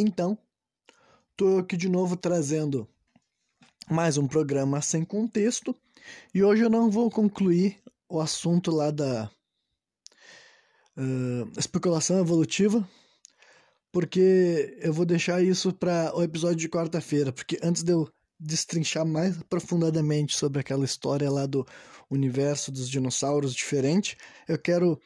Então, tô aqui de novo trazendo mais um programa sem contexto e hoje eu não vou concluir o assunto lá da uh, especulação evolutiva, porque eu vou deixar isso para o episódio de quarta-feira, porque antes de eu destrinchar mais aprofundadamente sobre aquela história lá do universo dos dinossauros diferente, eu quero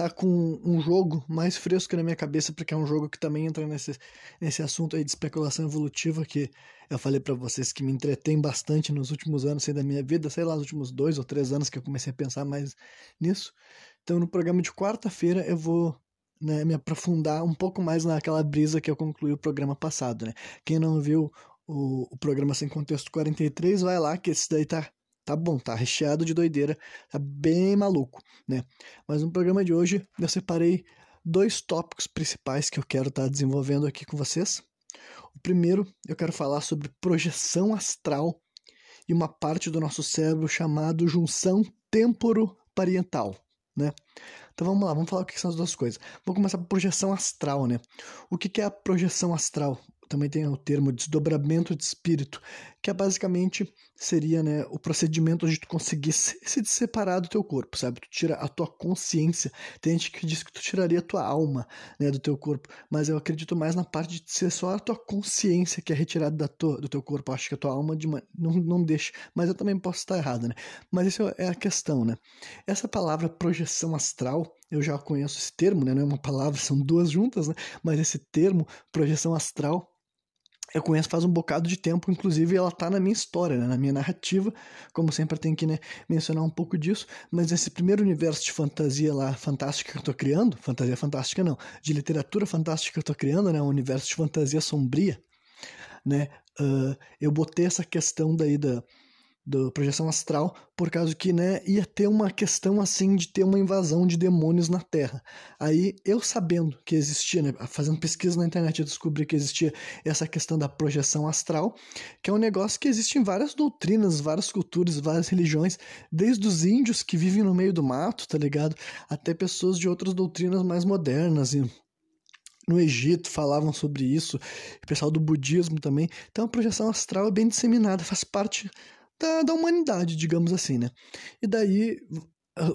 tá com um jogo mais fresco na minha cabeça, porque é um jogo que também entra nesse, nesse assunto aí de especulação evolutiva que eu falei para vocês que me entretém bastante nos últimos anos assim, da minha vida, sei lá, nos últimos dois ou três anos que eu comecei a pensar mais nisso. Então, no programa de quarta-feira, eu vou né, me aprofundar um pouco mais naquela brisa que eu concluí o programa passado, né? Quem não viu o, o programa Sem Contexto 43, vai lá, que esse daí tá tá bom, tá recheado de doideira, tá bem maluco, né? Mas no programa de hoje eu separei dois tópicos principais que eu quero estar tá desenvolvendo aqui com vocês. O primeiro, eu quero falar sobre projeção astral e uma parte do nosso cérebro chamado junção temporo-parietal, né? Então vamos lá, vamos falar o que são as duas coisas. Vamos começar por projeção astral, né? O que é a projeção astral? também tem o termo desdobramento de espírito, que é basicamente seria né, o procedimento onde tu conseguir se, se separar do teu corpo, sabe? Tu tira a tua consciência. Tem gente que diz que tu tiraria a tua alma né, do teu corpo, mas eu acredito mais na parte de ser só a tua consciência que é retirada da tua, do teu corpo. Eu acho que a tua alma de uma, não, não deixa, mas eu também posso estar errado, né? Mas isso é a questão, né? Essa palavra projeção astral, eu já conheço esse termo, né? Não é uma palavra, são duas juntas, né? Mas esse termo, projeção astral, eu conheço faz um bocado de tempo, inclusive ela tá na minha história, né, na minha narrativa, como sempre eu tenho que né, mencionar um pouco disso, mas esse primeiro universo de fantasia lá, fantástica que eu tô criando, fantasia fantástica não, de literatura fantástica que eu tô criando, né, um universo de fantasia sombria, né, uh, eu botei essa questão daí da, da projeção astral, por causa que, né, ia ter uma questão assim de ter uma invasão de demônios na Terra. Aí, eu sabendo que existia, né, fazendo pesquisa na internet, eu descobri que existia essa questão da projeção astral, que é um negócio que existe em várias doutrinas, várias culturas, várias religiões, desde os índios que vivem no meio do mato, tá ligado? Até pessoas de outras doutrinas mais modernas e no Egito falavam sobre isso, o pessoal do budismo também. Então a projeção astral é bem disseminada, faz parte da, da humanidade, digamos assim, né? E daí,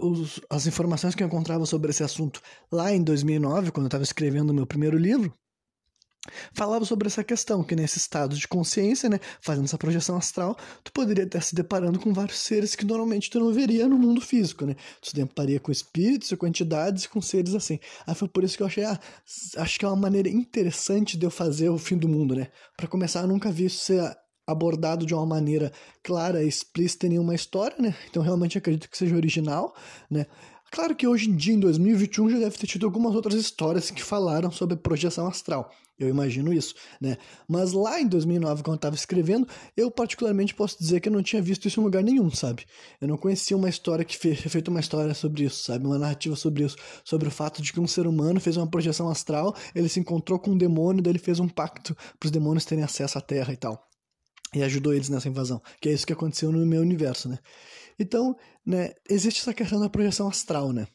os, as informações que eu encontrava sobre esse assunto lá em 2009, quando eu estava escrevendo o meu primeiro livro, falava sobre essa questão, que nesse estado de consciência, né, fazendo essa projeção astral, tu poderia estar se deparando com vários seres que normalmente tu não veria no mundo físico, né? Tu se depararia com espíritos, com entidades, com seres assim. Aí foi por isso que eu achei, ah, acho que é uma maneira interessante de eu fazer o fim do mundo, né? Para começar, eu nunca vi isso ser abordado de uma maneira clara explícita em nenhuma história, né? Então realmente acredito que seja original, né? Claro que hoje em dia, em 2021, já deve ter tido algumas outras histórias que falaram sobre projeção astral. Eu imagino isso, né? Mas lá em 2009, quando eu estava escrevendo, eu particularmente posso dizer que eu não tinha visto isso em lugar nenhum, sabe? Eu não conhecia uma história que fez feito uma história sobre isso, sabe? Uma narrativa sobre isso, sobre o fato de que um ser humano fez uma projeção astral, ele se encontrou com um demônio, daí ele fez um pacto para os demônios terem acesso à Terra e tal e ajudou eles nessa invasão, que é isso que aconteceu no meu universo, né? Então, né, existe essa questão da projeção astral, né?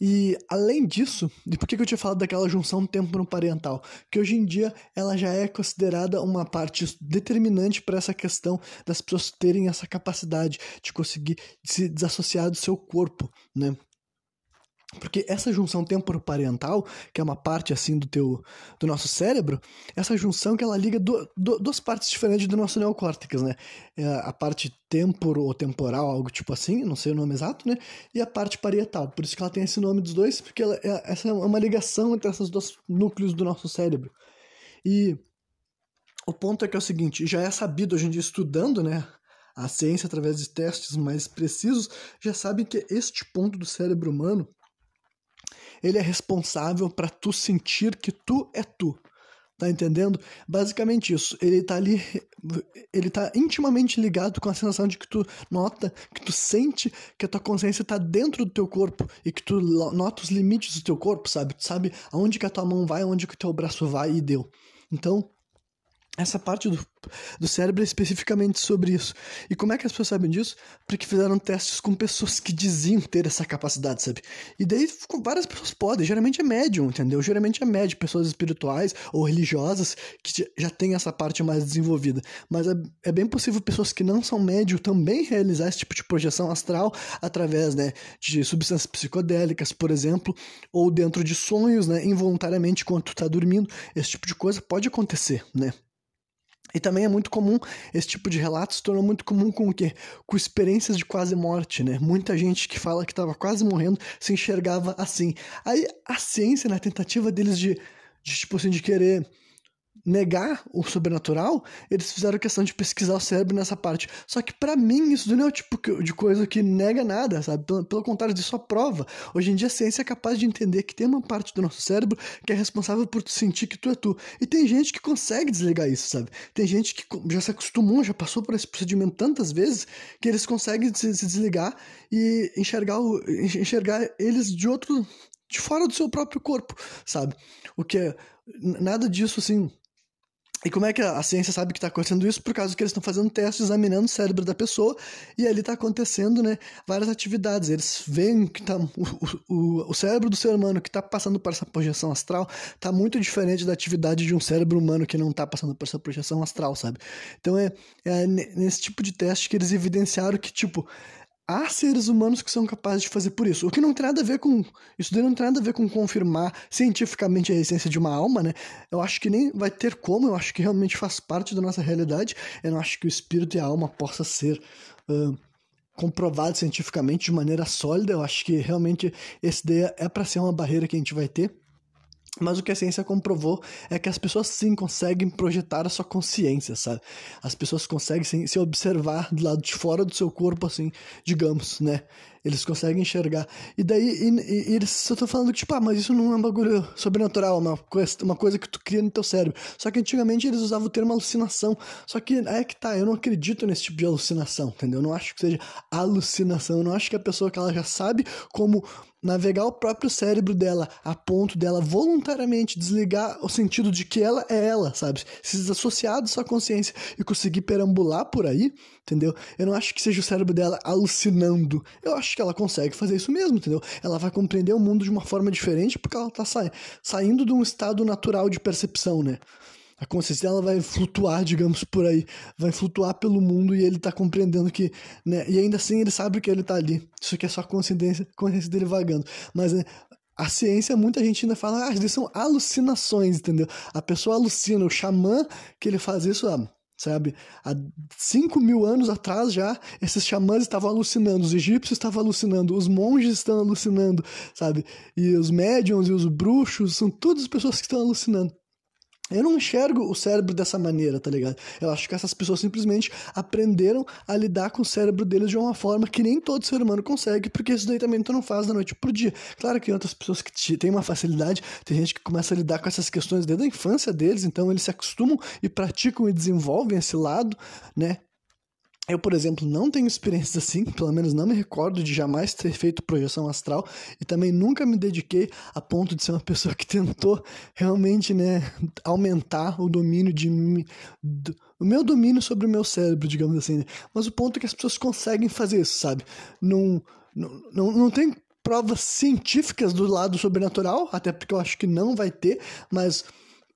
E além disso, e por que eu tinha falado daquela junção tempo-parental? Que hoje em dia ela já é considerada uma parte determinante para essa questão das pessoas terem essa capacidade de conseguir se desassociar do seu corpo, né? Porque essa junção temporoparental, que é uma parte assim do teu do nosso cérebro, essa junção que ela liga do, do, duas partes diferentes do nosso neocórtex, né? É a parte temporo ou temporal, algo tipo assim, não sei o nome exato, né? E a parte parietal. Por isso que ela tem esse nome dos dois, porque ela, é, essa é uma ligação entre esses dois núcleos do nosso cérebro. E o ponto é que é o seguinte, já é sabido hoje em dia estudando, né? A ciência, através de testes mais precisos, já sabe que este ponto do cérebro humano ele é responsável para tu sentir que tu é tu. Tá entendendo? Basicamente isso. Ele tá ali, ele tá intimamente ligado com a sensação de que tu nota, que tu sente que a tua consciência tá dentro do teu corpo e que tu nota os limites do teu corpo, sabe? Tu sabe aonde que a tua mão vai, aonde que o teu braço vai e deu. Então, essa parte do, do cérebro é especificamente sobre isso. E como é que as pessoas sabem disso? Porque fizeram testes com pessoas que diziam ter essa capacidade, sabe? E daí várias pessoas podem, geralmente é médium, entendeu? Geralmente é médium, pessoas espirituais ou religiosas que já têm essa parte mais desenvolvida. Mas é, é bem possível pessoas que não são médium também realizar esse tipo de projeção astral através, né, de substâncias psicodélicas, por exemplo, ou dentro de sonhos, né, involuntariamente quando tu tá dormindo. Esse tipo de coisa pode acontecer, né? E também é muito comum, esse tipo de relato se tornou muito comum com o quê? Com experiências de quase morte, né? Muita gente que fala que estava quase morrendo se enxergava assim. Aí a ciência, na tentativa deles de, de tipo assim, de querer negar o sobrenatural, eles fizeram questão de pesquisar o cérebro nessa parte. Só que para mim isso não é o tipo de coisa que nega nada, sabe? Pelo, pelo contrário, isso só prova. Hoje em dia a ciência é capaz de entender que tem uma parte do nosso cérebro que é responsável por sentir que tu é tu. E tem gente que consegue desligar isso, sabe? Tem gente que já se acostumou, já passou por esse procedimento tantas vezes que eles conseguem se, se desligar e enxergar, o, enxergar eles de outro de fora do seu próprio corpo, sabe? O que é nada disso assim e como é que a ciência sabe que está acontecendo isso? Por causa que eles estão fazendo testes, examinando o cérebro da pessoa, e ali está acontecendo né, várias atividades. Eles veem que tá, o, o, o cérebro do ser humano que está passando por essa projeção astral está muito diferente da atividade de um cérebro humano que não está passando por essa projeção astral, sabe? Então é, é nesse tipo de teste que eles evidenciaram que, tipo, há seres humanos que são capazes de fazer por isso. O que não tem nada a ver com. Isso daí não tem nada a ver com confirmar cientificamente a essência de uma alma, né? Eu acho que nem vai ter como, eu acho que realmente faz parte da nossa realidade. Eu não acho que o espírito e a alma possa ser. Uh, comprovado cientificamente de maneira sólida, eu acho que realmente esse daí é para ser uma barreira que a gente vai ter. Mas o que a ciência comprovou é que as pessoas sim conseguem projetar a sua consciência, sabe? As pessoas conseguem sim, se observar do lado de fora do seu corpo, assim, digamos, né? Eles conseguem enxergar. E daí, e, e, eles só estão falando que, tipo, ah, mas isso não é um bagulho sobrenatural, uma coisa, uma coisa que tu cria no teu cérebro. Só que antigamente eles usavam o termo alucinação. Só que aí é que tá, eu não acredito nesse tipo de alucinação, entendeu? Eu não acho que seja alucinação. Eu não acho que a pessoa que ela já sabe como navegar o próprio cérebro dela a ponto dela voluntariamente desligar o sentido de que ela é ela, sabe? Se desassociar da sua consciência e conseguir perambular por aí, entendeu? Eu não acho que seja o cérebro dela alucinando. Eu acho que ela consegue fazer isso mesmo, entendeu? Ela vai compreender o mundo de uma forma diferente porque ela tá sa saindo de um estado natural de percepção, né? a consciência dela vai flutuar, digamos, por aí, vai flutuar pelo mundo e ele tá compreendendo que, né, e ainda assim ele sabe que ele tá ali. Isso aqui é só a consciência, consciência dele vagando. Mas né, a ciência, muita gente ainda fala, ah, isso são alucinações, entendeu? A pessoa alucina, o xamã que ele faz isso, ah, sabe? Há 5 mil anos atrás já, esses xamãs estavam alucinando, os egípcios estavam alucinando, os monges estão alucinando, sabe? E os médiums e os bruxos são todas pessoas que estão alucinando. Eu não enxergo o cérebro dessa maneira, tá ligado? Eu acho que essas pessoas simplesmente aprenderam a lidar com o cérebro deles de uma forma que nem todo ser humano consegue, porque isso daí também tu não faz da noite pro dia. Claro que tem outras pessoas que têm uma facilidade, tem gente que começa a lidar com essas questões desde a infância deles, então eles se acostumam e praticam e desenvolvem esse lado, né? Eu, por exemplo, não tenho experiências assim, pelo menos não me recordo de jamais ter feito projeção astral e também nunca me dediquei a ponto de ser uma pessoa que tentou realmente, né, aumentar o domínio de mim, o meu domínio sobre o meu cérebro, digamos assim. Né? Mas o ponto é que as pessoas conseguem fazer isso, sabe? Não, não, não, não tem provas científicas do lado sobrenatural, até porque eu acho que não vai ter, mas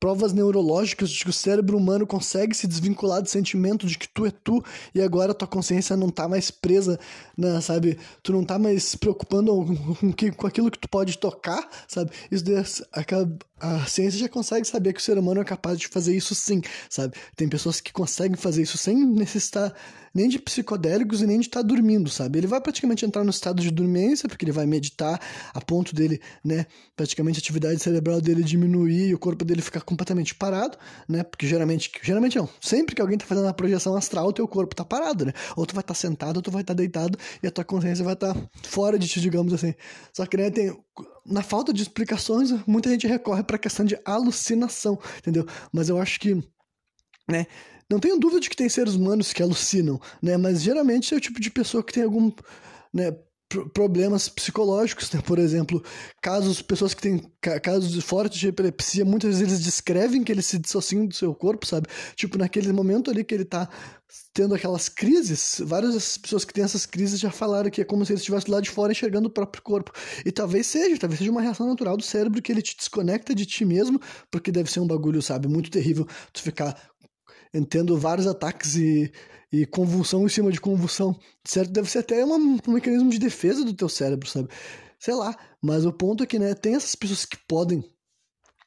provas neurológicas de que o cérebro humano consegue se desvincular do sentimento de que tu é tu e agora tua consciência não tá mais presa, na, sabe? Tu não tá mais preocupando com, com, com aquilo que tu pode tocar, sabe? Isso daí, a, a ciência já consegue saber que o ser humano é capaz de fazer isso sim, sabe? Tem pessoas que conseguem fazer isso sem necessitar nem de psicodélicos e nem de estar tá dormindo, sabe? Ele vai praticamente entrar no estado de dormência, porque ele vai meditar a ponto dele, né, praticamente a atividade cerebral dele diminuir e o corpo dele ficar completamente parado, né? Porque geralmente, geralmente não, sempre que alguém tá fazendo uma projeção astral, o teu corpo tá parado, né? Ou tu vai estar tá sentado, ou tu vai estar tá deitado e a tua consciência vai estar tá fora de ti, digamos assim. Só que, né, tem na falta de explicações, muita gente recorre para a questão de alucinação, entendeu? Mas eu acho que, né, não tenho dúvida de que tem seres humanos que alucinam, né? Mas geralmente é o tipo de pessoa que tem algum, né? problemas psicológicos, né? Por exemplo, casos, pessoas que têm casos fortes de epilepsia, muitas vezes eles descrevem que eles se dissociam do seu corpo, sabe? Tipo, naquele momento ali que ele tá tendo aquelas crises, várias pessoas que têm essas crises já falaram que é como se ele estivesse lá de fora enxergando o próprio corpo. E talvez seja, talvez seja uma reação natural do cérebro que ele te desconecta de ti mesmo, porque deve ser um bagulho, sabe, muito terrível tu ficar tendo vários ataques e, e convulsão em cima de convulsão. Certo? Deve ser até uma, um mecanismo de defesa do teu cérebro, sabe? Sei lá. Mas o ponto é que, né, tem essas pessoas que podem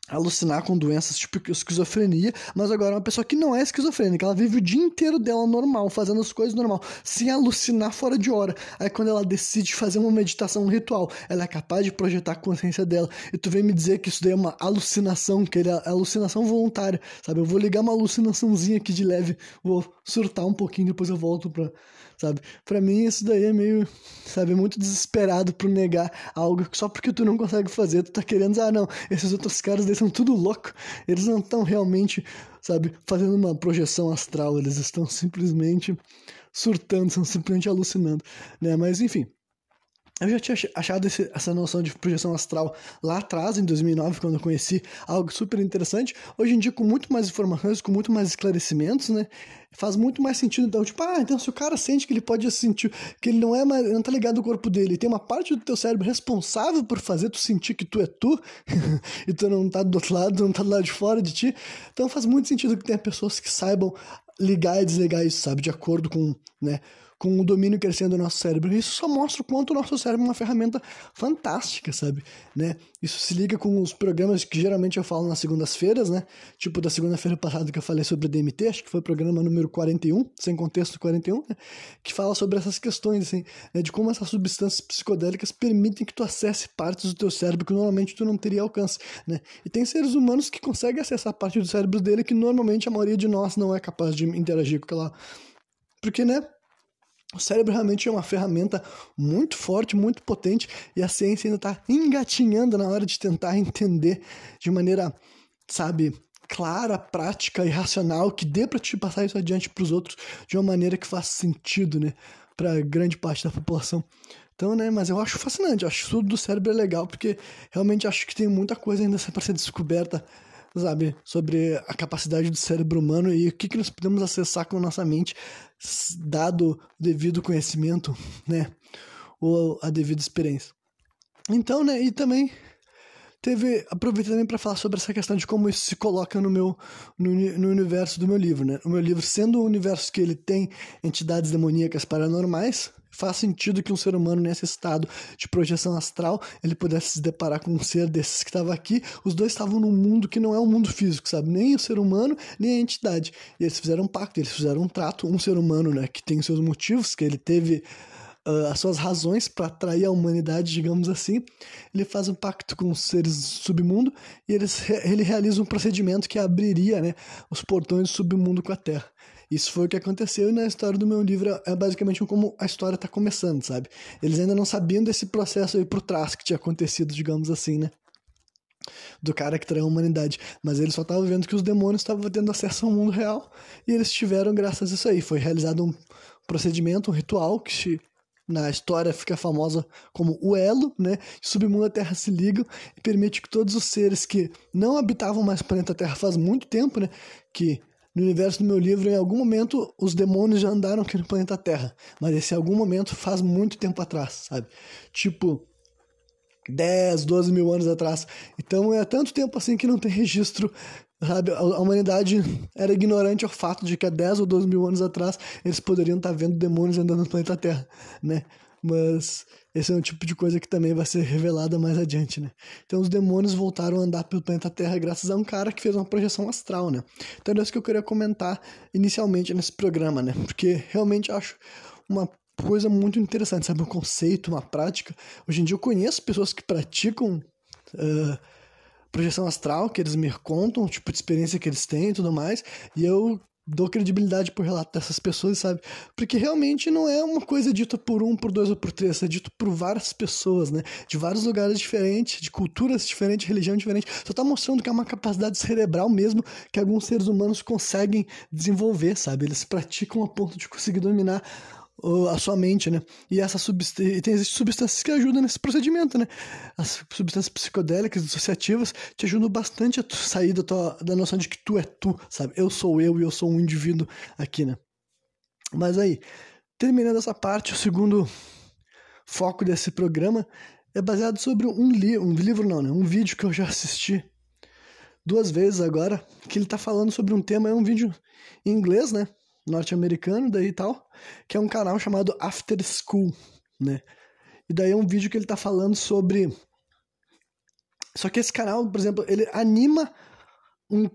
alucinar com doenças tipo esquizofrenia, mas agora é uma pessoa que não é esquizofrênica, ela vive o dia inteiro dela normal, fazendo as coisas normal, sem alucinar fora de hora. Aí quando ela decide fazer uma meditação, um ritual, ela é capaz de projetar a consciência dela. E tu vem me dizer que isso daí é uma alucinação, que é alucinação voluntária, sabe? Eu vou ligar uma alucinaçãozinha aqui de leve, vou surtar um pouquinho, depois eu volto pra sabe? Para mim isso daí é meio, sabe, muito desesperado por negar algo que só porque tu não consegue fazer, tu tá querendo ah, não, esses outros caras daí são tudo louco, eles não estão realmente, sabe, fazendo uma projeção astral, eles estão simplesmente surtando, são simplesmente alucinando, né? Mas enfim, eu já tinha achado esse, essa noção de projeção astral lá atrás, em 2009, quando eu conheci algo super interessante. Hoje em dia, com muito mais informações, com muito mais esclarecimentos, né? Faz muito mais sentido. Então, tipo, ah, então se o cara sente que ele pode sentir, que ele não é mais, não tá ligado ao corpo dele, tem uma parte do teu cérebro responsável por fazer tu sentir que tu é tu, e tu não tá do outro lado, não tá do lado de fora de ti. Então faz muito sentido que tenha pessoas que saibam ligar e desligar isso, sabe? De acordo com, né? Com o domínio crescendo do nosso cérebro. Isso só mostra o quanto o nosso cérebro é uma ferramenta fantástica, sabe? Né? Isso se liga com os programas que geralmente eu falo nas segundas-feiras, né? Tipo da segunda-feira passada que eu falei sobre DMT, acho que foi o programa número 41, sem contexto 41, né? que fala sobre essas questões, assim, né? de como essas substâncias psicodélicas permitem que tu acesse partes do teu cérebro que normalmente tu não teria alcance, né? E tem seres humanos que conseguem acessar parte do cérebro dele que normalmente a maioria de nós não é capaz de interagir com aquela... Porque, né? O cérebro realmente é uma ferramenta muito forte, muito potente, e a ciência ainda está engatinhando na hora de tentar entender de maneira, sabe, clara, prática e racional, que dê para te passar isso adiante para os outros de uma maneira que faça sentido, né, para grande parte da população. Então, né, mas eu acho fascinante, acho tudo do cérebro é legal, porque realmente acho que tem muita coisa ainda para ser descoberta sabe, sobre a capacidade do cérebro humano e o que, que nós podemos acessar com nossa mente, dado o devido conhecimento, né, ou a devida experiência. Então, né, e também teve aproveitei também para falar sobre essa questão de como isso se coloca no meu no, no, universo do meu livro, né? O meu livro sendo um universo que ele tem entidades demoníacas paranormais, faz sentido que um ser humano nesse estado de projeção astral ele pudesse se deparar com um ser desses que estava aqui. Os dois estavam num mundo que não é um mundo físico, sabe? Nem o ser humano, nem a entidade. E eles fizeram um pacto, eles fizeram um trato. Um ser humano, né, que tem seus motivos, que ele teve uh, as suas razões para atrair a humanidade, digamos assim, ele faz um pacto com os seres do submundo e eles, ele realiza um procedimento que abriria né, os portões do submundo com a Terra. Isso foi o que aconteceu e na história do meu livro é basicamente como a história está começando, sabe? Eles ainda não sabiam desse processo aí por trás que tinha acontecido, digamos assim, né? Do cara que traiu a humanidade. Mas eles só estavam vendo que os demônios estavam tendo acesso ao mundo real e eles tiveram graças a isso aí. Foi realizado um procedimento, um ritual que na história fica famosa como o elo, né? Submundo e Terra se ligam e permite que todos os seres que não habitavam mais o planeta Terra faz muito tempo, né? Que no universo do meu livro, em algum momento, os demônios já andaram aqui no planeta Terra. Mas esse algum momento faz muito tempo atrás, sabe? Tipo, 10, 12 mil anos atrás. Então é tanto tempo assim que não tem registro, sabe? A humanidade era ignorante ao fato de que há 10 ou 12 mil anos atrás eles poderiam estar vendo demônios andando no planeta Terra, né? Mas esse é um tipo de coisa que também vai ser revelada mais adiante, né? Então os demônios voltaram a andar pelo planeta Terra graças a um cara que fez uma projeção astral, né? Então é isso que eu queria comentar inicialmente nesse programa, né? Porque realmente acho uma coisa muito interessante, sabe? Um conceito, uma prática. Hoje em dia eu conheço pessoas que praticam uh, projeção astral, que eles me contam, o tipo de experiência que eles têm e tudo mais, e eu dou credibilidade pro relato dessas pessoas, sabe? Porque realmente não é uma coisa dita por um, por dois ou por três, é dito por várias pessoas, né? De vários lugares diferentes, de culturas diferentes, religião diferente. Só tá mostrando que é uma capacidade cerebral mesmo que alguns seres humanos conseguem desenvolver, sabe? Eles praticam a ponto de conseguir dominar a sua mente, né? E, essa e tem existem substâncias que ajudam nesse procedimento, né? As substâncias psicodélicas, dissociativas, te ajudam bastante a sair da, tua, da noção de que tu é tu, sabe? Eu sou eu e eu sou um indivíduo aqui, né? Mas aí, terminando essa parte, o segundo foco desse programa é baseado sobre um, li um livro, não, né? Um vídeo que eu já assisti duas vezes agora, que ele tá falando sobre um tema, é um vídeo em inglês, né? Norte-americano daí e tal, que é um canal chamado After School, né? E daí é um vídeo que ele tá falando sobre só que esse canal, por exemplo, ele anima um,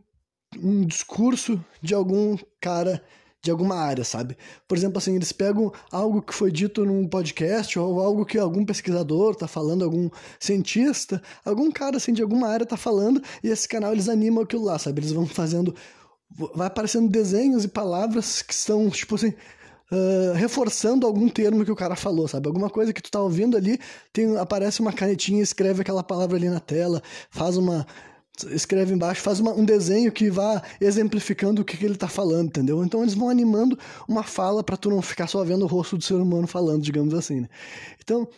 um discurso de algum cara de alguma área, sabe? Por exemplo, assim, eles pegam algo que foi dito num podcast ou algo que algum pesquisador tá falando, algum cientista, algum cara assim de alguma área tá falando e esse canal eles animam aquilo lá, sabe? Eles vão fazendo vai aparecendo desenhos e palavras que estão, tipo assim, uh, reforçando algum termo que o cara falou, sabe? Alguma coisa que tu tá ouvindo ali, tem, aparece uma canetinha, escreve aquela palavra ali na tela, faz uma. Escreve embaixo, faz uma, um desenho que vá exemplificando o que, que ele tá falando, entendeu? Então eles vão animando uma fala para tu não ficar só vendo o rosto do ser humano falando, digamos assim, né? Então,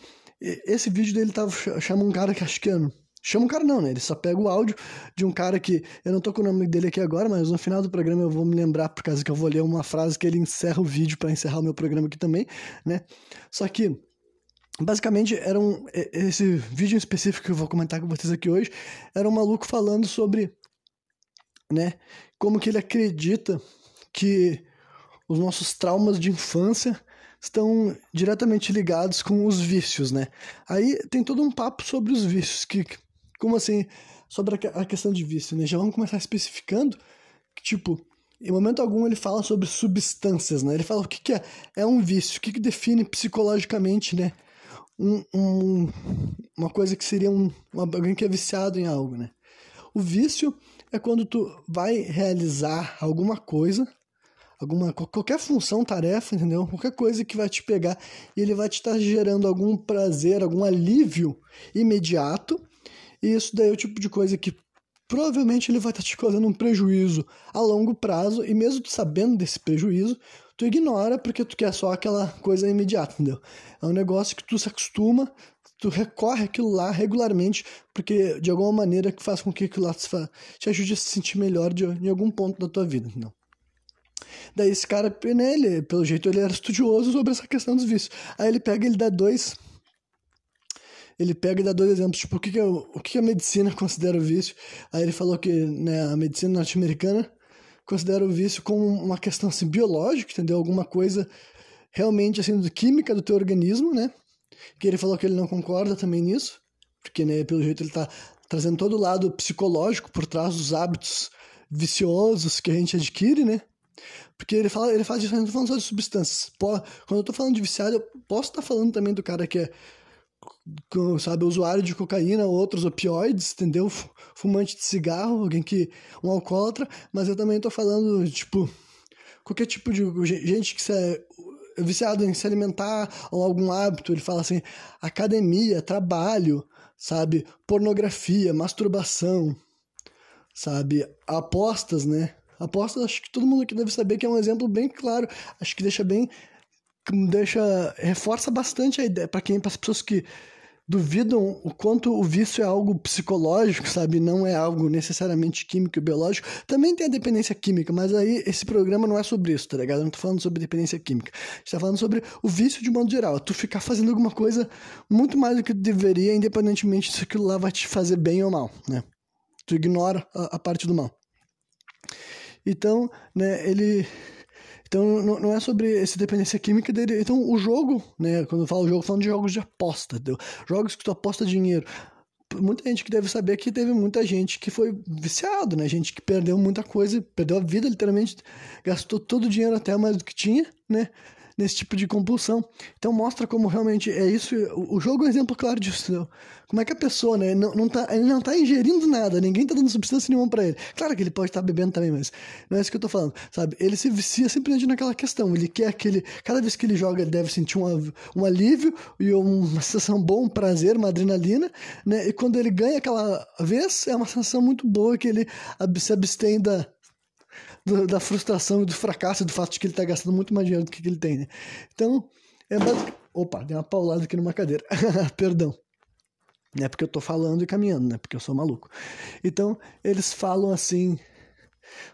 esse vídeo dele tava, chama um cara que acho que é Chama um cara não, né? Ele só pega o áudio de um cara que. Eu não tô com o nome dele aqui agora, mas no final do programa eu vou me lembrar, por causa que eu vou ler uma frase que ele encerra o vídeo para encerrar o meu programa aqui também, né? Só que. Basicamente, era um, esse vídeo específico que eu vou comentar com vocês aqui hoje era um maluco falando sobre, né, como que ele acredita que os nossos traumas de infância estão diretamente ligados com os vícios, né? Aí tem todo um papo sobre os vícios, que como assim? Sobre a questão de vício, né? Já vamos começar especificando que, tipo, em momento algum ele fala sobre substâncias, né? Ele fala o que, que é, é um vício, o que, que define psicologicamente, né? Um, um, uma coisa que seria um, alguém que é viciado em algo, né? O vício é quando tu vai realizar alguma coisa, alguma qualquer função, tarefa, entendeu? Qualquer coisa que vai te pegar e ele vai te estar gerando algum prazer, algum alívio imediato e isso daí é o tipo de coisa que provavelmente ele vai estar tá te causando um prejuízo a longo prazo, e mesmo sabendo desse prejuízo, tu ignora porque tu quer só aquela coisa imediata, entendeu? É um negócio que tu se acostuma, tu recorre aquilo lá regularmente, porque de alguma maneira que faz com que aquilo lá te, ajude a se sentir melhor de, em algum ponto da tua vida, entendeu? Daí esse cara, né, ele, pelo jeito, ele era estudioso sobre essa questão dos vícios. Aí ele pega ele dá dois ele pega e dá dois exemplos, tipo, o que, que, é, o que, que a medicina considera o vício. Aí ele falou que né, a medicina norte-americana considera o vício como uma questão assim, biológica, entendeu? Alguma coisa realmente assim, química do teu organismo, né? Que ele falou que ele não concorda também nisso, porque né, pelo jeito ele tá trazendo todo o lado psicológico por trás dos hábitos viciosos que a gente adquire, né? Porque ele fala, ele faz isso, eu não tô falando só de substâncias. Quando eu tô falando de viciado, eu posso estar tá falando também do cara que é sabe, usuário de cocaína, outros opioides, entendeu? Fumante de cigarro, alguém que. um alcoólatra, mas eu também tô falando, tipo, qualquer tipo de. gente que é viciado em se alimentar ou algum hábito, ele fala assim, academia, trabalho, sabe, pornografia, masturbação, sabe, apostas, né? Apostas, acho que todo mundo aqui deve saber que é um exemplo bem claro, acho que deixa bem deixa reforça bastante a ideia para quem para as pessoas que duvidam o quanto o vício é algo psicológico, sabe? Não é algo necessariamente químico e biológico. Também tem a dependência química, mas aí esse programa não é sobre isso, tá ligado? Eu não tô falando sobre dependência química. A gente tá falando sobre o vício de modo geral. Tu ficar fazendo alguma coisa muito mais do que deveria, independentemente se aquilo lá vai te fazer bem ou mal, né? Tu ignora a, a parte do mal. Então, né, ele então não, é sobre essa dependência química dele. Então o jogo, né? Quando eu falo jogo, eu falando de jogos de aposta, entendeu? Jogos que tu aposta dinheiro. Muita gente que deve saber que teve muita gente que foi viciado, né? Gente que perdeu muita coisa, perdeu a vida literalmente, gastou todo o dinheiro até mais do que tinha, né? Nesse tipo de compulsão. Então mostra como realmente é isso. O, jogo é um exemplo claro disso. Como é que a pessoa, né, não, não tá, ele não está ingerindo nada, ninguém está dando substância nenhuma para ele. Claro que ele pode estar tá bebendo também, mas não é isso que eu estou falando, sabe? Ele se vicia simplesmente naquela questão. Ele quer aquele. Cada vez que ele joga, ele deve sentir um, um alívio e uma sensação boa, um prazer, uma adrenalina, né? E quando ele ganha aquela vez, é uma sensação muito boa que ele se abstém da do, da frustração do fracasso do fato de que ele tá gastando muito mais dinheiro do que ele tem, né? Então, é basicamente... Opa, deu uma paulada aqui numa cadeira. Perdão. É porque eu tô falando e caminhando, né? Porque eu sou maluco. Então, eles falam assim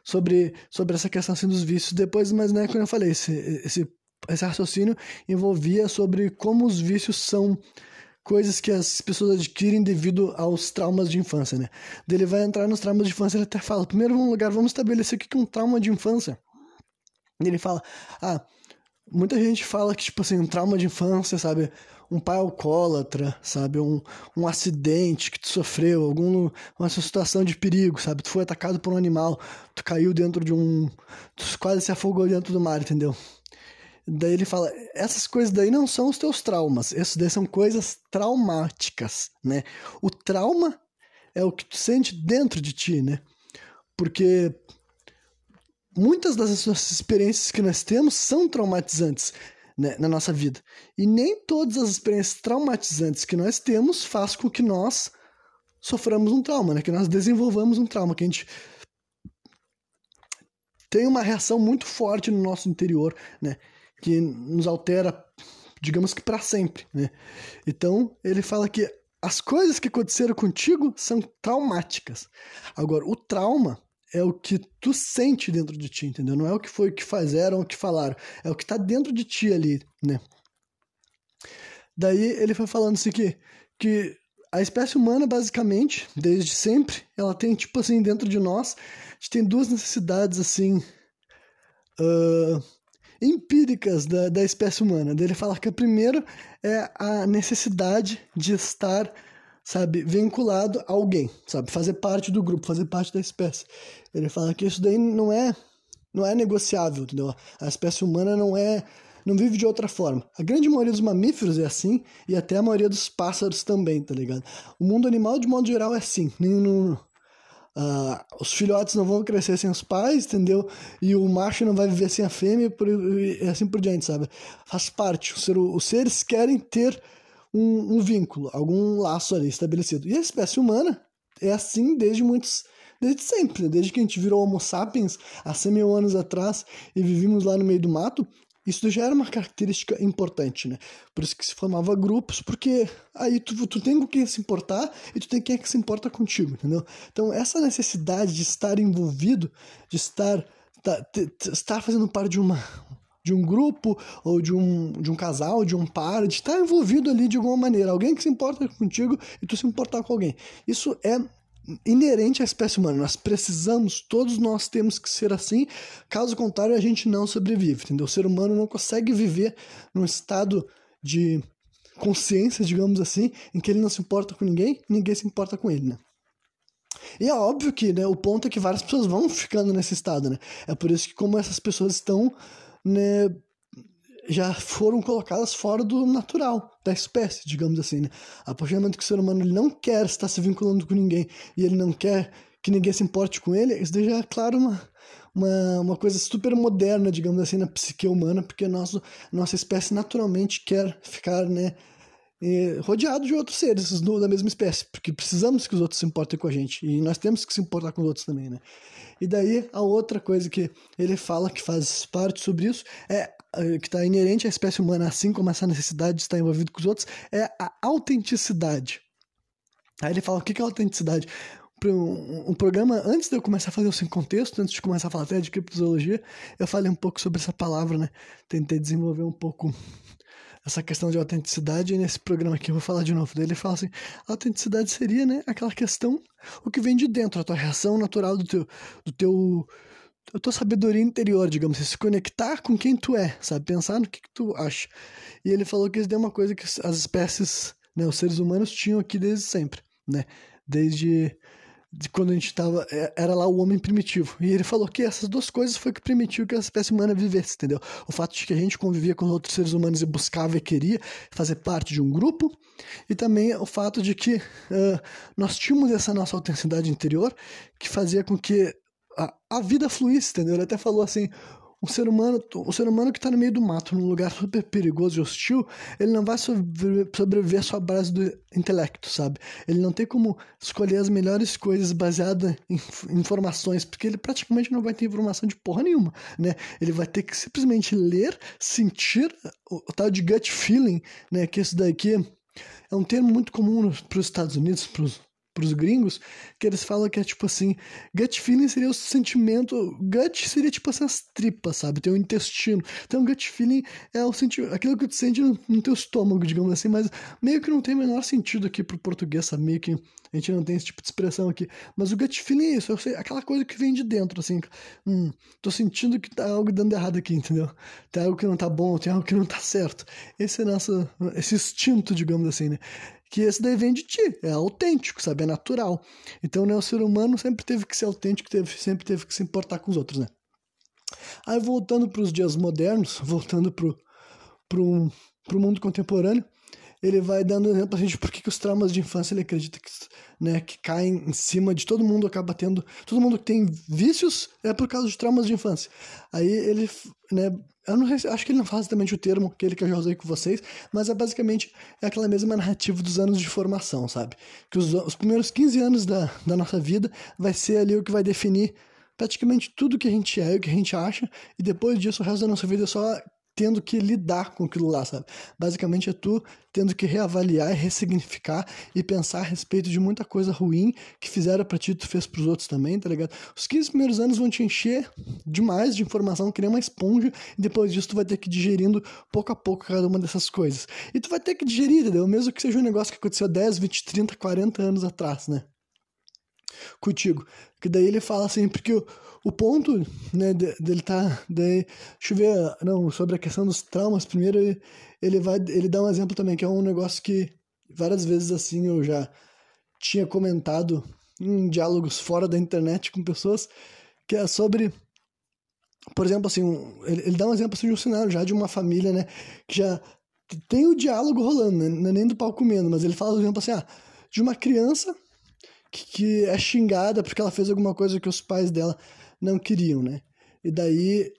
sobre, sobre essa questão assim, dos vícios depois, mas né, como eu falei, esse, esse, esse raciocínio envolvia sobre como os vícios são coisas que as pessoas adquirem devido aos traumas de infância, né? Ele vai entrar nos traumas de infância, ele até fala, primeiro lugar, vamos estabelecer o que é um trauma de infância. Ele fala, ah, muita gente fala que, tipo assim, um trauma de infância, sabe? um pai alcoólatra, sabe? Um, um acidente que tu sofreu, alguma uma situação de perigo, sabe? Tu foi atacado por um animal, tu caiu dentro de um. Tu quase se afogou dentro do mar, entendeu? Daí ele fala: essas coisas daí não são os teus traumas, essas daí são coisas traumáticas, né? O trauma é o que tu sente dentro de ti, né? Porque muitas das experiências que nós temos são traumatizantes né, na nossa vida. E nem todas as experiências traumatizantes que nós temos faz com que nós soframos um trauma, né? Que nós desenvolvamos um trauma, que a gente tem uma reação muito forte no nosso interior, né? Que nos altera, digamos que para sempre, né? Então, ele fala que as coisas que aconteceram contigo são traumáticas. Agora, o trauma é o que tu sente dentro de ti, entendeu? Não é o que foi o que fizeram, o que falaram, é o que tá dentro de ti ali, né? Daí ele foi falando assim que, que a espécie humana, basicamente, desde sempre, ela tem, tipo assim, dentro de nós, a gente tem duas necessidades, assim, uh, empíricas da, da espécie humana. Ele fala que a primeira é a necessidade de estar sabe, vinculado a alguém, sabe, fazer parte do grupo, fazer parte da espécie. Ele fala que isso daí não é não é negociável, entendeu? A espécie humana não é não vive de outra forma. A grande maioria dos mamíferos é assim e até a maioria dos pássaros também, tá ligado? O mundo animal de modo geral é assim. Nenhum, uh, os filhotes não vão crescer sem os pais, entendeu? E o macho não vai viver sem a fêmea e assim por diante, sabe? Faz parte. Ser, os seres querem ter um, um vínculo, algum laço ali estabelecido. E a espécie humana é assim desde muitos desde sempre, né? desde que a gente virou Homo sapiens há 100 mil anos atrás e vivimos lá no meio do mato, isso já era uma característica importante, né? Por isso que se formava grupos, porque aí tu, tu tem com quem se importar e tu tem quem é que se importa contigo, entendeu? Então, essa necessidade de estar envolvido, de estar, tá, estar fazendo parte de uma, de um grupo ou de um, de um casal, de um par, de estar envolvido ali de alguma maneira. Alguém que se importa contigo e tu se importar com alguém. Isso é inerente à espécie humana. Nós precisamos, todos nós temos que ser assim, caso contrário a gente não sobrevive, entendeu? O ser humano não consegue viver num estado de consciência, digamos assim, em que ele não se importa com ninguém, ninguém se importa com ele, né? E é óbvio que né, o ponto é que várias pessoas vão ficando nesse estado, né? É por isso que como essas pessoas estão né, já foram colocadas fora do natural, da espécie, digamos assim, né? A partir do momento que o ser humano ele não quer estar se vinculando com ninguém e ele não quer que ninguém se importe com ele, isso é, claro, uma, uma, uma coisa super moderna, digamos assim, na psique humana, porque nosso, nossa espécie naturalmente quer ficar, né, rodeado de outros seres da mesma espécie, porque precisamos que os outros se importem com a gente e nós temos que se importar com os outros também, né? E daí a outra coisa que ele fala que faz parte sobre isso é que está inerente à espécie humana, assim como essa necessidade de estar envolvido com os outros, é a autenticidade. Aí ele fala o que é autenticidade. Um, programa, antes de eu começar a fazer o sem contexto, antes de começar a falar até de criptozoologia, eu falei um pouco sobre essa palavra, né? Tentei desenvolver um pouco essa questão de autenticidade e nesse programa aqui eu vou falar de novo. Daí ele fala assim: autenticidade seria, né, aquela questão, o que vem de dentro, a tua reação natural do teu, do teu, a tua sabedoria interior, digamos, se conectar com quem tu é, sabe, pensar no que, que tu acha. E ele falou que isso é uma coisa que as espécies, né, os seres humanos tinham aqui desde sempre, né, desde de quando a gente tava. É, era lá o homem primitivo. E ele falou que essas duas coisas foi que permitiu que a espécie humana vivesse, entendeu? O fato de que a gente convivia com outros seres humanos e buscava e queria fazer parte de um grupo, e também o fato de que uh, nós tínhamos essa nossa autenticidade interior que fazia com que a, a vida fluísse, entendeu? Ele até falou assim: um ser humano, um ser humano que está no meio do mato, num lugar super perigoso e hostil, ele não vai sobreviver à base do intelecto, sabe? Ele não tem como escolher as melhores coisas baseadas em informações, porque ele praticamente não vai ter informação de porra nenhuma, né? Ele vai ter que simplesmente ler, sentir o, o tal de gut feeling, né? Que isso daqui é um termo muito comum para os Estados Unidos, para os pros gringos, que eles falam que é tipo assim, gut feeling seria o sentimento, gut seria tipo essas tripas, sabe? Tem o intestino. Então gut feeling é o sentimento, aquilo que tu sente no, no teu estômago, digamos assim, mas meio que não tem o menor sentido aqui pro português, sabe? Meio que a gente não tem esse tipo de expressão aqui. Mas o gut feeling é isso, sei, aquela coisa que vem de dentro, assim. Hum, tô sentindo que tá algo dando errado aqui, entendeu? Tem algo que não tá bom, tem algo que não tá certo. Esse é nosso, esse instinto, digamos assim, né? Que esse daí vem de ti, é autêntico, sabe? É natural. Então, né, o ser humano sempre teve que ser autêntico, teve, sempre teve que se importar com os outros, né? Aí, voltando para os dias modernos, voltando para o mundo contemporâneo, ele vai dando exemplo pra gente por que os traumas de infância ele acredita que, né, que caem em cima de todo mundo, acaba tendo. Todo mundo que tem vícios é por causa de traumas de infância. Aí ele, né, eu não acho que ele não faz exatamente o termo, aquele que eu já usei com vocês, mas é basicamente é aquela mesma narrativa dos anos de formação, sabe? Que os, os primeiros 15 anos da, da nossa vida vai ser ali o que vai definir praticamente tudo que a gente é e o que a gente acha, e depois disso o resto da nossa vida é só tendo que lidar com aquilo lá, sabe? Basicamente é tu tendo que reavaliar, ressignificar e pensar a respeito de muita coisa ruim que fizeram para ti, tu fez pros outros também, tá ligado? Os 15 primeiros anos vão te encher demais de informação, que nem uma esponja, e depois disso tu vai ter que ir digerindo pouco a pouco cada uma dessas coisas. E tu vai ter que digerir, entendeu? Mesmo que seja um negócio que aconteceu 10, 20, 30, 40 anos atrás, né? Contigo. Que daí ele fala assim, porque o o ponto, né, dele tá, daí, deixa eu ver, não, sobre a questão dos traumas, primeiro ele, ele vai, ele dá um exemplo também, que é um negócio que várias vezes assim eu já tinha comentado em diálogos fora da internet com pessoas, que é sobre, por exemplo, assim, um, ele, ele, dá um exemplo assim, de um cenário já de uma família, né, que já tem o diálogo rolando, né, é nem do pau comendo, mas ele fala, por exemplo, assim, ah, de uma criança que, que é xingada porque ela fez alguma coisa que os pais dela não queriam, né? E daí,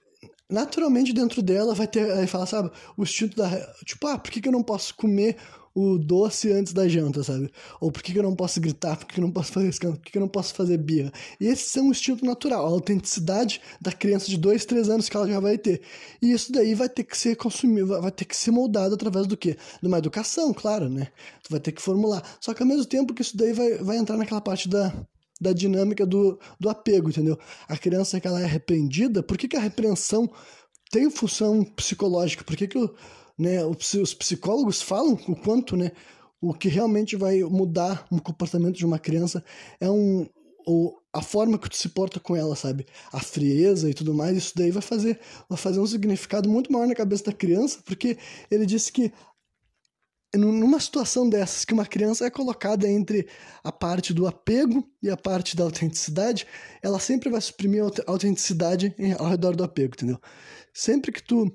naturalmente, dentro dela vai ter, aí fala, sabe, o instinto da. Tipo, ah, por que, que eu não posso comer o doce antes da janta, sabe? Ou por que, que eu não posso gritar, por que, que eu não posso fazer escândalo, por que, que eu não posso fazer birra? E esse é um instinto natural, a autenticidade da criança de 2, 3 anos que ela já vai ter. E isso daí vai ter que ser consumido, vai ter que ser moldado através do quê? De uma educação, claro, né? Tu vai ter que formular. Só que ao mesmo tempo que isso daí vai, vai entrar naquela parte da da dinâmica do, do apego, entendeu? A criança que ela é repreendida, por que, que a repreensão tem função psicológica? Por que, que o, né, os psicólogos falam o quanto né, o que realmente vai mudar o comportamento de uma criança é um, o, a forma que tu se porta com ela, sabe? A frieza e tudo mais, isso daí vai fazer, vai fazer um significado muito maior na cabeça da criança, porque ele disse que numa situação dessas, que uma criança é colocada entre a parte do apego e a parte da autenticidade, ela sempre vai suprimir a autenticidade ao redor do apego, entendeu? Sempre que tu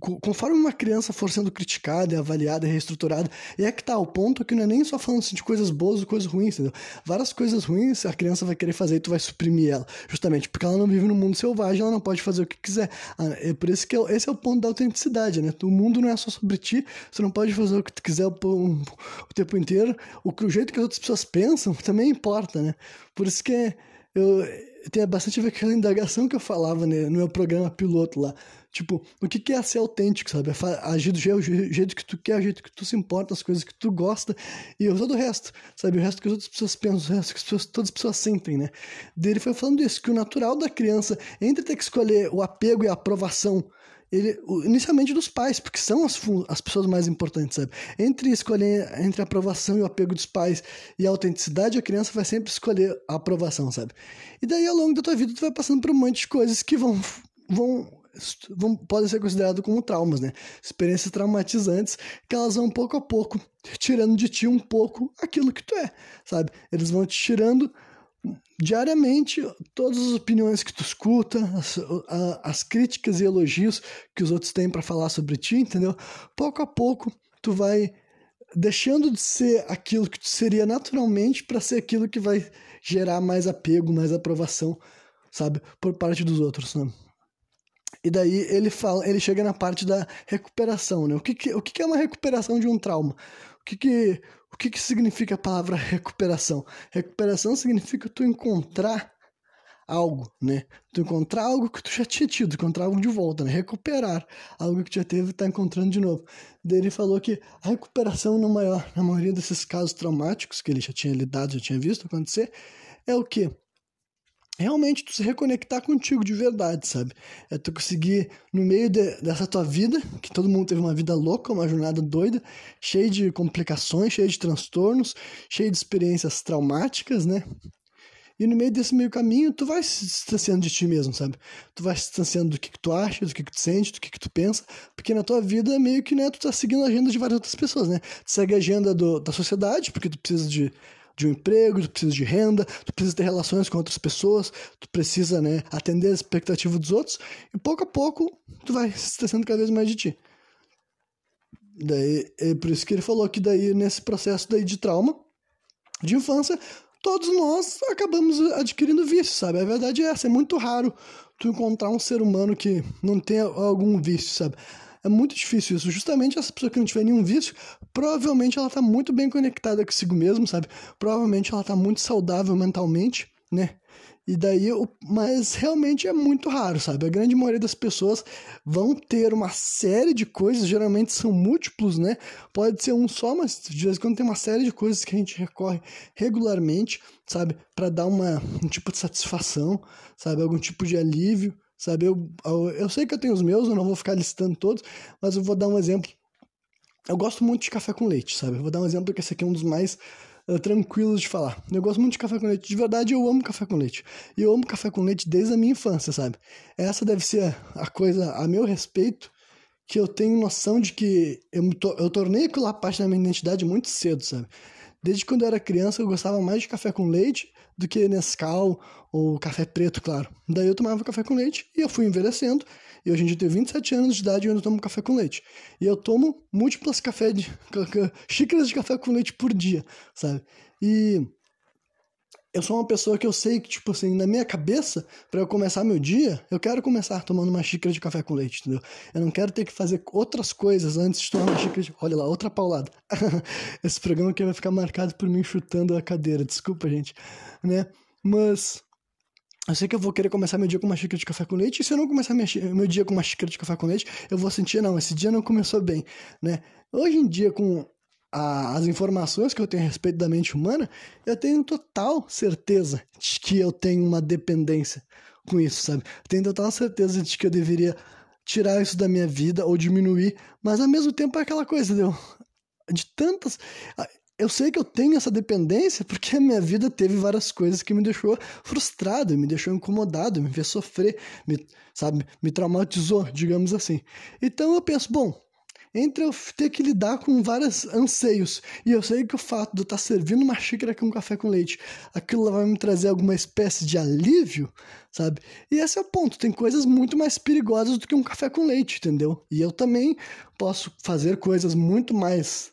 conforme uma criança for sendo criticada, avaliada, reestruturada, e é que tá o ponto que não é nem só falando assim, de coisas boas ou coisas ruins, entendeu? Várias coisas ruins a criança vai querer fazer e tu vai suprimir ela, justamente porque ela não vive no mundo selvagem, ela não pode fazer o que quiser. Ah, é por isso que é esse é o ponto da autenticidade, né? O mundo não é só sobre ti, você não pode fazer o que tu quiser o, o, o tempo inteiro, o, o jeito que as outras pessoas pensam também importa, né? Por isso que eu tem bastante a ver com aquela indagação que eu falava né, no meu programa piloto lá. Tipo, o que, é ser autêntico, sabe? É agir do jeito, jeito que tu quer, o jeito que tu se importa, as coisas que tu gosta e todo o resto, sabe? O resto que as outras pessoas pensam, o resto que as pessoas, todas as pessoas sentem, né? Dele foi falando isso, que o natural da criança, entre ter que escolher o apego e a aprovação ele, inicialmente dos pais, porque são as, as pessoas mais importantes, sabe? Entre escolher entre a aprovação e o apego dos pais e a autenticidade, a criança vai sempre escolher a aprovação, sabe? E daí, ao longo da tua vida, tu vai passando por um monte de coisas que vão, vão, vão podem ser consideradas como traumas, né? Experiências traumatizantes que elas vão pouco a pouco tirando de ti um pouco aquilo que tu é, sabe? Eles vão te tirando diariamente todas as opiniões que tu escuta, as, as críticas e elogios que os outros têm para falar sobre ti, entendeu? Pouco a pouco tu vai deixando de ser aquilo que tu seria naturalmente para ser aquilo que vai gerar mais apego, mais aprovação, sabe, por parte dos outros, né? E daí ele fala, ele chega na parte da recuperação, né? O que, que o que, que é uma recuperação de um trauma? O que, que o que, que significa a palavra recuperação? Recuperação significa tu encontrar algo, né? Tu encontrar algo que tu já tinha tido, encontrar algo de volta, né? Recuperar algo que tu já teve e tá encontrando de novo. Daí ele falou que a recuperação na, maior, na maioria desses casos traumáticos que ele já tinha lidado, já tinha visto acontecer, é o quê? Realmente tu se reconectar contigo de verdade, sabe? É tu conseguir, no meio de, dessa tua vida, que todo mundo teve uma vida louca, uma jornada doida, cheia de complicações, cheia de transtornos, cheia de experiências traumáticas, né? E no meio desse meio caminho, tu vai se distanciando de ti mesmo, sabe? Tu vai se distanciando do que, que tu acha, do que, que tu sente, do que, que tu pensa, porque na tua vida meio que, né, tu tá seguindo a agenda de várias outras pessoas, né? Tu segue a agenda do, da sociedade, porque tu precisa de de um emprego, tu precisa de renda, tu precisa ter relações com outras pessoas, tu precisa, né, atender a expectativa dos outros, e pouco a pouco tu vai se distanciando cada vez mais de ti. Daí, é por isso que ele falou que daí, nesse processo daí de trauma, de infância, todos nós acabamos adquirindo vícios, sabe? A verdade é essa, é muito raro tu encontrar um ser humano que não tenha algum vício, sabe? É muito difícil isso. Justamente essa pessoa que não tiver nenhum vício, provavelmente ela tá muito bem conectada consigo mesmo, sabe? Provavelmente ela tá muito saudável mentalmente, né? E daí, mas realmente é muito raro, sabe? A grande maioria das pessoas vão ter uma série de coisas, geralmente são múltiplos, né? Pode ser um só, mas de vez em quando tem uma série de coisas que a gente recorre regularmente, sabe? Para dar uma, um tipo de satisfação, sabe? Algum tipo de alívio, sabe? Eu, eu, sei que eu tenho os meus, eu não vou ficar listando todos, mas eu vou dar um exemplo. Eu gosto muito de café com leite, sabe? Eu vou dar um exemplo que esse aqui é um dos mais uh, tranquilos de falar. Eu gosto muito de café com leite. De verdade, eu amo café com leite. E eu amo café com leite desde a minha infância, sabe? Essa deve ser a coisa a meu respeito que eu tenho noção de que eu, to eu tornei aquilo lá parte da minha identidade muito cedo, sabe? Desde quando eu era criança, eu gostava mais de café com leite do que Nescau ou café preto, claro. Daí eu tomava café com leite e eu fui envelhecendo. E hoje em dia eu tenho 27 anos de idade e eu ainda tomo café com leite. E eu tomo múltiplas café de, xícaras de café com leite por dia, sabe? E eu sou uma pessoa que eu sei que, tipo assim, na minha cabeça, para eu começar meu dia, eu quero começar tomando uma xícara de café com leite, entendeu? Eu não quero ter que fazer outras coisas antes de tomar uma xícara de. Olha lá, outra paulada. Esse programa aqui vai ficar marcado por mim chutando a cadeira, desculpa, gente, né? Mas. Eu sei que eu vou querer começar meu dia com uma xícara de café com leite, e se eu não começar meu dia com uma xícara de café com leite, eu vou sentir, não, esse dia não começou bem, né? Hoje em dia, com a, as informações que eu tenho a respeito da mente humana, eu tenho total certeza de que eu tenho uma dependência com isso, sabe? Tenho total certeza de que eu deveria tirar isso da minha vida ou diminuir, mas ao mesmo tempo é aquela coisa, entendeu? De tantas. Eu sei que eu tenho essa dependência porque a minha vida teve várias coisas que me deixou frustrado, me deixou incomodado, me fez sofrer, me, sabe, me traumatizou, digamos assim. Então eu penso, bom, entre eu ter que lidar com vários anseios e eu sei que o fato de eu estar servindo uma xícara com café com leite, aquilo vai me trazer alguma espécie de alívio, sabe? E esse é o ponto. Tem coisas muito mais perigosas do que um café com leite, entendeu? E eu também posso fazer coisas muito mais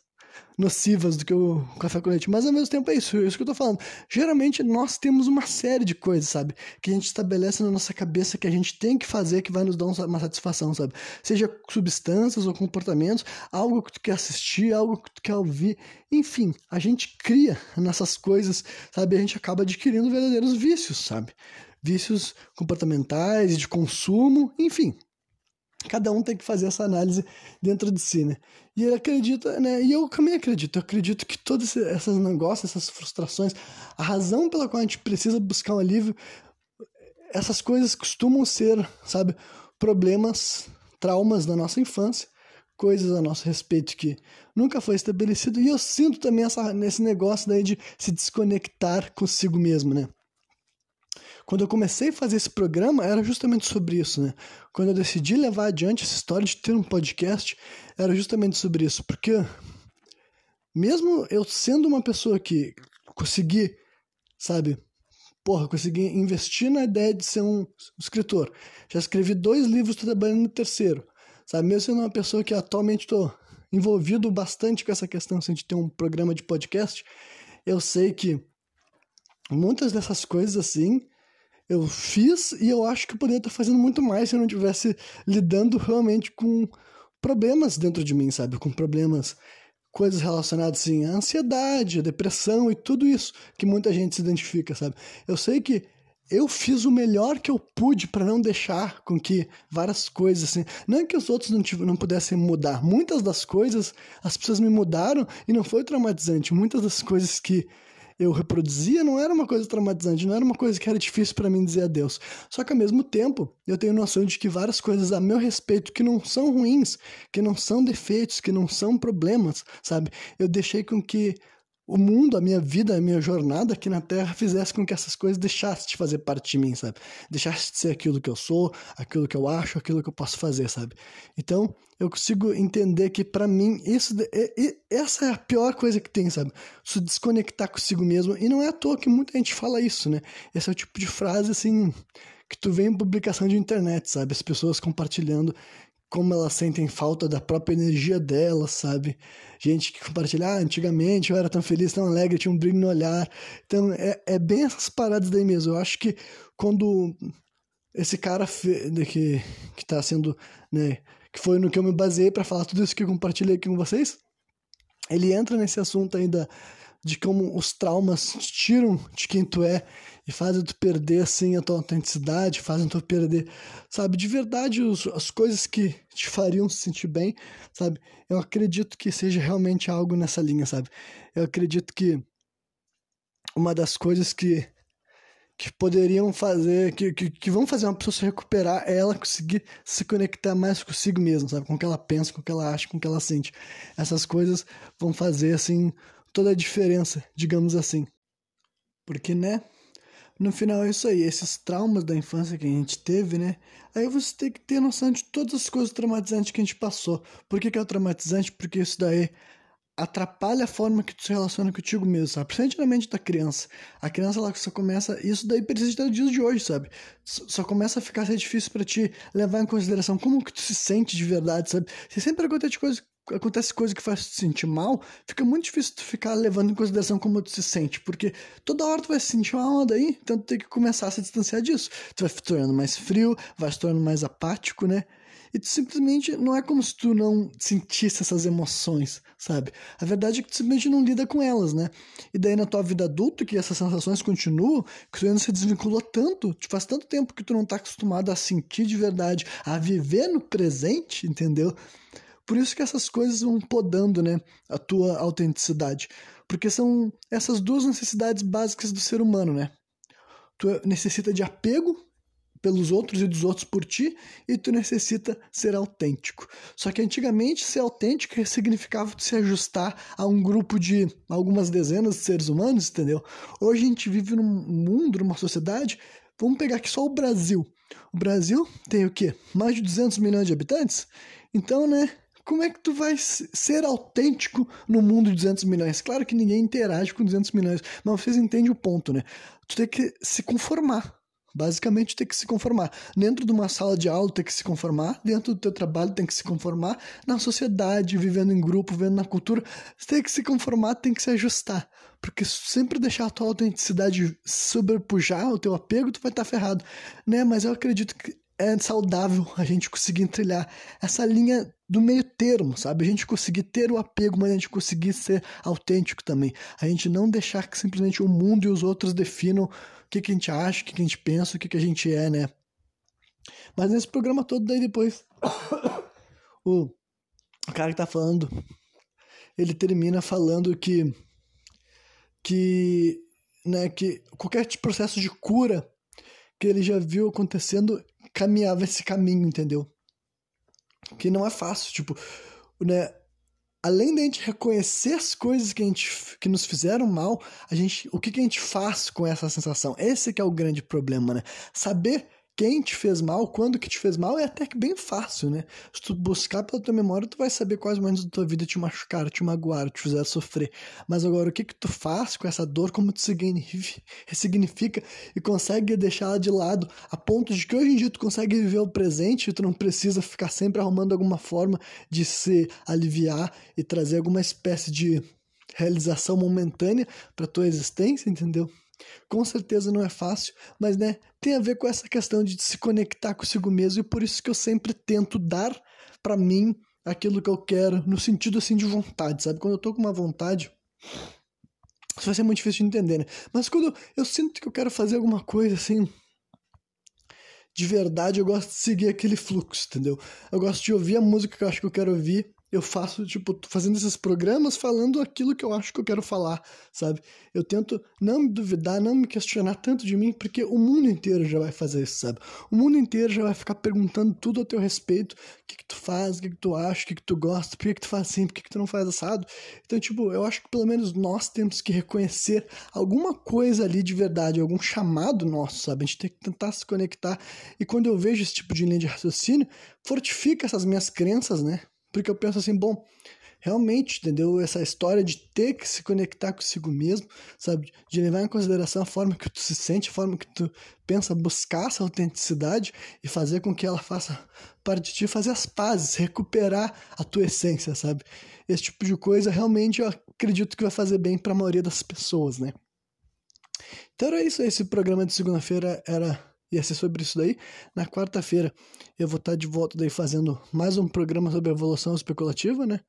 nocivas do que o café com leite. Mas ao mesmo tempo é isso, é isso que eu tô falando. Geralmente nós temos uma série de coisas, sabe? Que a gente estabelece na nossa cabeça que a gente tem que fazer que vai nos dar uma satisfação, sabe? Seja substâncias ou comportamentos, algo que tu quer assistir, algo que tu quer ouvir. Enfim, a gente cria nessas coisas, sabe? A gente acaba adquirindo verdadeiros vícios, sabe? Vícios comportamentais, de consumo, enfim cada um tem que fazer essa análise dentro de si, né? E ele acredita, né? E eu também acredito. Eu acredito que todos esses negócios, essas frustrações, a razão pela qual a gente precisa buscar um alívio, essas coisas costumam ser, sabe, problemas, traumas da nossa infância, coisas a nosso respeito que nunca foi estabelecido. E eu sinto também essa, nesse negócio daí de se desconectar consigo mesmo, né? Quando eu comecei a fazer esse programa, era justamente sobre isso, né? Quando eu decidi levar adiante essa história de ter um podcast, era justamente sobre isso, porque mesmo eu sendo uma pessoa que consegui, sabe, porra, consegui investir na ideia de ser um escritor. Já escrevi dois livros, estou trabalhando no terceiro. Sabe, mesmo sendo uma pessoa que atualmente estou envolvido bastante com essa questão assim, de ter um programa de podcast, eu sei que muitas dessas coisas assim eu fiz e eu acho que eu poderia estar fazendo muito mais se eu não tivesse lidando realmente com problemas dentro de mim, sabe? Com problemas, coisas relacionadas assim, à ansiedade, à depressão e tudo isso que muita gente se identifica, sabe? Eu sei que eu fiz o melhor que eu pude para não deixar com que várias coisas assim, não é que os outros não, não pudessem mudar, muitas das coisas as pessoas me mudaram e não foi traumatizante, muitas das coisas que eu reproduzia não era uma coisa traumatizante, não era uma coisa que era difícil para mim dizer adeus. Só que ao mesmo tempo, eu tenho noção de que várias coisas a meu respeito que não são ruins, que não são defeitos, que não são problemas, sabe? Eu deixei com que o mundo, a minha vida, a minha jornada aqui na Terra fizesse com que essas coisas deixassem de fazer parte de mim, sabe? Deixasse de ser aquilo que eu sou, aquilo que eu acho, aquilo que eu posso fazer, sabe? Então, eu consigo entender que para mim isso essa é a pior coisa que tem, sabe? Se desconectar consigo mesmo. E não é à toa que muita gente fala isso, né? Esse é o tipo de frase assim que tu vê em publicação de internet, sabe? As pessoas compartilhando como elas sentem falta da própria energia delas, sabe? Gente que compartilha, ah, antigamente eu era tão feliz, tão alegre, tinha um brilho no olhar. Então, é, é bem essas paradas daí mesmo. Eu acho que quando esse cara que, que tá sendo, né, que foi no que eu me baseei para falar tudo isso que eu compartilhei aqui com vocês, ele entra nesse assunto ainda de como os traumas tiram de quem tu é e fazem tu perder assim a tua autenticidade, fazem tu perder, sabe, de verdade os, as coisas que te fariam se sentir bem, sabe? Eu acredito que seja realmente algo nessa linha, sabe? Eu acredito que uma das coisas que que poderiam fazer, que, que, que, vão fazer uma pessoa se recuperar é ela conseguir se conectar mais consigo mesma, sabe? Com o que ela pensa, com o que ela acha, com o que ela sente. Essas coisas vão fazer, assim, toda a diferença, digamos assim. Porque, né? No final é isso aí, esses traumas da infância que a gente teve, né? Aí você tem que ter noção de todas as coisas traumatizantes que a gente passou. Por que, que é traumatizante? Porque isso daí atrapalha a forma que tu se relaciona contigo mesmo, sabe? Principalmente na mente da criança. A criança, ela só começa... Isso daí precisa até dias de hoje, sabe? Só começa a ficar ser difícil para ti levar em consideração como que tu se sente de verdade, sabe? Se sempre acontece coisa, acontece coisa que faz te sentir mal, fica muito difícil tu ficar levando em consideração como tu se sente, porque toda hora tu vai se sentir mal daí, então tu tem que começar a se distanciar disso. Tu vai se tornando mais frio, vai se tornando mais apático, né? e tu simplesmente não é como se tu não sentisse essas emoções, sabe? A verdade é que tu simplesmente não lida com elas, né? E daí na tua vida adulta que essas sensações continuam, que tu ainda se desvinculou tanto, te faz tanto tempo que tu não tá acostumado a sentir de verdade, a viver no presente, entendeu? Por isso que essas coisas vão podando, né, a tua autenticidade. Porque são essas duas necessidades básicas do ser humano, né? Tu necessita de apego pelos outros e dos outros por ti, e tu necessita ser autêntico. Só que antigamente ser autêntico significava se ajustar a um grupo de algumas dezenas de seres humanos, entendeu? Hoje a gente vive num mundo, numa sociedade, vamos pegar aqui só o Brasil. O Brasil tem o quê? Mais de 200 milhões de habitantes? Então, né, como é que tu vai ser autêntico no mundo de 200 milhões? Claro que ninguém interage com 200 milhões, mas vocês entendem o ponto, né? Tu tem que se conformar. Basicamente, tem que se conformar. Dentro de uma sala de aula, tem que se conformar. Dentro do teu trabalho, tem que se conformar. Na sociedade, vivendo em grupo, vivendo na cultura, tem que se conformar, tem que se ajustar. Porque sempre deixar a tua autenticidade sobrepujar o teu apego, tu vai estar tá ferrado. Né? Mas eu acredito que é saudável a gente conseguir trilhar essa linha do meio termo, sabe? A gente conseguir ter o apego, mas a gente conseguir ser autêntico também. A gente não deixar que simplesmente o mundo e os outros definam o que, que a gente acha, o que, que a gente pensa, o que, que a gente é, né? Mas nesse programa todo, daí depois, o cara que tá falando, ele termina falando que, que, né, que qualquer processo de cura que ele já viu acontecendo caminhava esse caminho, entendeu? Que não é fácil, tipo, né? além da gente reconhecer as coisas que, a gente, que nos fizeram mal, a gente, o que, que a gente faz com essa sensação? Esse que é o grande problema, né? Saber quem te fez mal, quando que te fez mal, é até que bem fácil, né? Se tu buscar pela tua memória, tu vai saber quais momentos da tua vida te machucaram, te magoaram, te fizeram sofrer. Mas agora, o que que tu faz com essa dor, como tu ressignifica e consegue deixá-la de lado, a ponto de que hoje em dia tu consegue viver o presente e tu não precisa ficar sempre arrumando alguma forma de se aliviar e trazer alguma espécie de realização momentânea para tua existência, entendeu? Com certeza não é fácil, mas né, tem a ver com essa questão de se conectar consigo mesmo e por isso que eu sempre tento dar para mim aquilo que eu quero, no sentido assim de vontade, sabe? Quando eu tô com uma vontade, isso vai ser muito difícil de entender, né? Mas quando eu sinto que eu quero fazer alguma coisa assim, de verdade, eu gosto de seguir aquele fluxo, entendeu? Eu gosto de ouvir a música que eu acho que eu quero ouvir eu faço, tipo, fazendo esses programas falando aquilo que eu acho que eu quero falar, sabe? Eu tento não me duvidar, não me questionar tanto de mim, porque o mundo inteiro já vai fazer isso, sabe? O mundo inteiro já vai ficar perguntando tudo a teu respeito, o que que tu faz, o que que tu acha, o que que tu gosta, por que que tu faz assim, por que que tu não faz assado. Então, tipo, eu acho que pelo menos nós temos que reconhecer alguma coisa ali de verdade, algum chamado nosso, sabe? A gente tem que tentar se conectar. E quando eu vejo esse tipo de linha de raciocínio, fortifica essas minhas crenças, né? Porque eu penso assim, bom, realmente, entendeu? Essa história de ter que se conectar consigo mesmo, sabe? De levar em consideração a forma que tu se sente, a forma que tu pensa, buscar essa autenticidade e fazer com que ela faça parte de ti, fazer as pazes, recuperar a tua essência, sabe? Esse tipo de coisa realmente eu acredito que vai fazer bem para a maioria das pessoas, né? Então era isso, esse programa de segunda-feira era ia ser sobre isso daí. Na quarta-feira eu vou estar de volta daí fazendo mais um programa sobre evolução especulativa, né?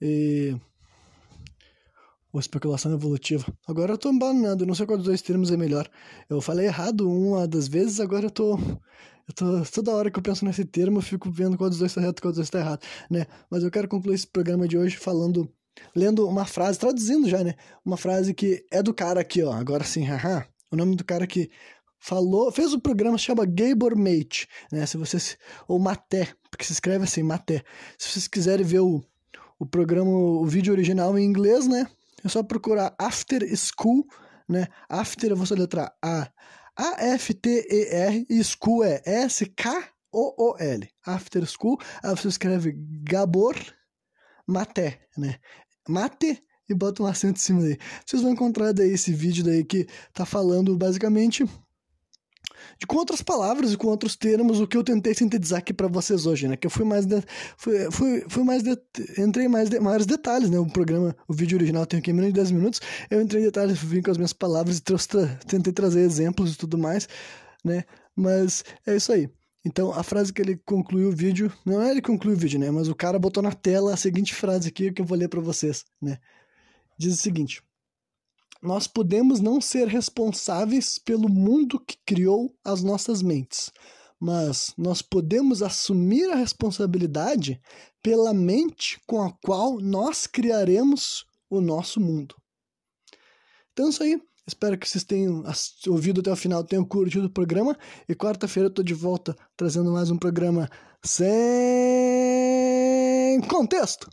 E ou especulação evolutiva. Agora eu tô embanando, não sei qual dos dois termos é melhor. Eu falei errado uma das vezes, agora eu tô. Eu tô. Toda hora que eu penso nesse termo, eu fico vendo qual dos dois tá reto qual dos dois tá errado, né? Mas eu quero concluir esse programa de hoje falando. Lendo uma frase, traduzindo já, né? Uma frase que é do cara aqui, ó. Agora sim, haha. O nome do cara que falou, fez um programa que chama Gabor Mate, né? Se vocês ou Maté, porque se escreve assim, Maté. Se vocês quiserem ver o, o programa, o vídeo original em inglês, né? É só procurar After School, né? After, eu vou soletrar A A F T E R e School é S K O O L. After School, aí você escreve Gabor Maté, né? Mate e bota um acento em cima daí. Vocês vão encontrar daí esse vídeo daí que tá falando basicamente de, com outras palavras e com outros termos, o que eu tentei sintetizar aqui para vocês hoje, né? Que eu fui mais. De, fui, fui, fui mais. De, entrei mais de, maiores detalhes, né? O programa, o vídeo original tem aqui menos de 10 minutos. Eu entrei em detalhes, vim com as minhas palavras e trouxe, tentei trazer exemplos e tudo mais, né? Mas é isso aí. Então, a frase que ele concluiu o vídeo, não é ele concluiu o vídeo, né? Mas o cara botou na tela a seguinte frase aqui que eu vou ler para vocês, né? Diz o seguinte: nós podemos não ser responsáveis pelo mundo que criou as nossas mentes, mas nós podemos assumir a responsabilidade pela mente com a qual nós criaremos o nosso mundo. Então é isso aí. Espero que vocês tenham ouvido até o final, tenham curtido o programa. E quarta-feira eu tô de volta trazendo mais um programa sem contexto.